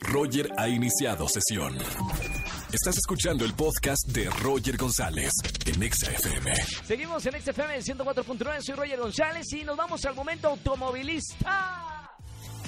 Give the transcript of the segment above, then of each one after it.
Roger ha iniciado sesión. Estás escuchando el podcast de Roger González en Exa FM. Seguimos en XFM 104.9, soy Roger González y nos vamos al momento automovilista.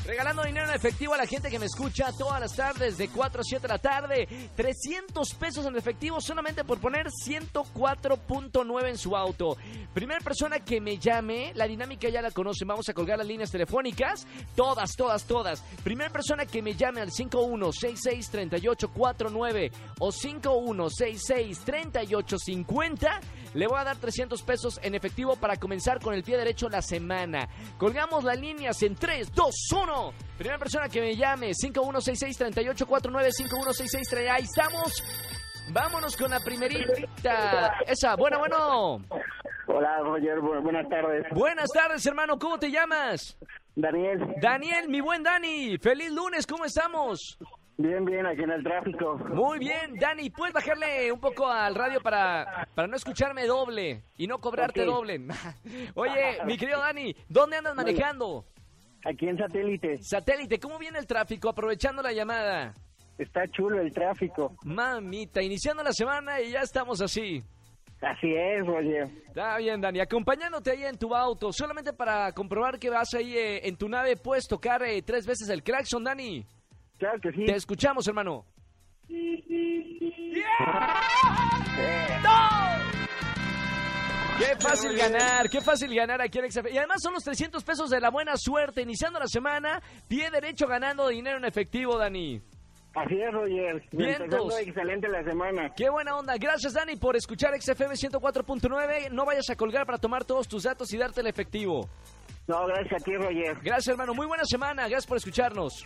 Regalando dinero en efectivo a la gente que me escucha todas las tardes de 4 a 7 de la tarde. 300 pesos en efectivo solamente por poner 104.9 en su auto. Primera persona que me llame, la dinámica ya la conocen. Vamos a colgar las líneas telefónicas. Todas, todas, todas. Primera persona que me llame al 51663849 o 51663850 le voy a dar 300 pesos en efectivo para comenzar con el pie derecho la semana. Colgamos las líneas en 3, 2, 1. Primera persona que me llame, 5166-3849, 5166 Ahí estamos. Vámonos con la primerita. Esa, bueno, bueno. Hola, Roger, bu- buenas tardes. Buenas tardes, hermano. ¿Cómo te llamas? Daniel, Daniel, mi buen Dani. Feliz lunes, ¿cómo estamos? bien, bien, aquí en el tráfico. Muy bien, Dani, ¿puedes bajarle un poco al radio para, para no escucharme doble y no cobrarte doble? Oye, mi querido Dani, ¿dónde andas manejando? Aquí en satélite. Satélite, ¿cómo viene el tráfico? Aprovechando la llamada. Está chulo el tráfico. Mamita, iniciando la semana y ya estamos así. Así es, Roger. Está bien, Dani. Acompañándote ahí en tu auto, solamente para comprobar que vas ahí eh, en tu nave, puedes tocar eh, tres veces el claxon, Dani. Claro que sí. Te escuchamos, hermano. Qué fácil ganar, qué fácil ganar aquí en XFM. Y además son los 300 pesos de la buena suerte. Iniciando la semana, pie derecho ganando dinero en efectivo, Dani. Así es, Roger. Vientos. Excelente la semana. Qué buena onda. Gracias, Dani, por escuchar XFM 104.9. No vayas a colgar para tomar todos tus datos y darte el efectivo. No, gracias a ti, Roger. Gracias, hermano. Muy buena semana. Gracias por escucharnos.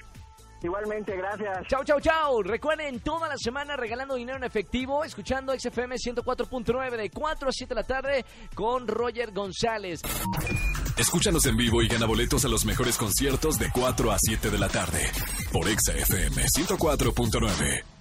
Igualmente, gracias. Chau, chau, chau. Recuerden, toda la semana regalando dinero en efectivo, escuchando XFM 104.9 de 4 a 7 de la tarde con Roger González. Escúchanos en vivo y gana boletos a los mejores conciertos de 4 a 7 de la tarde por Exa FM 104.9.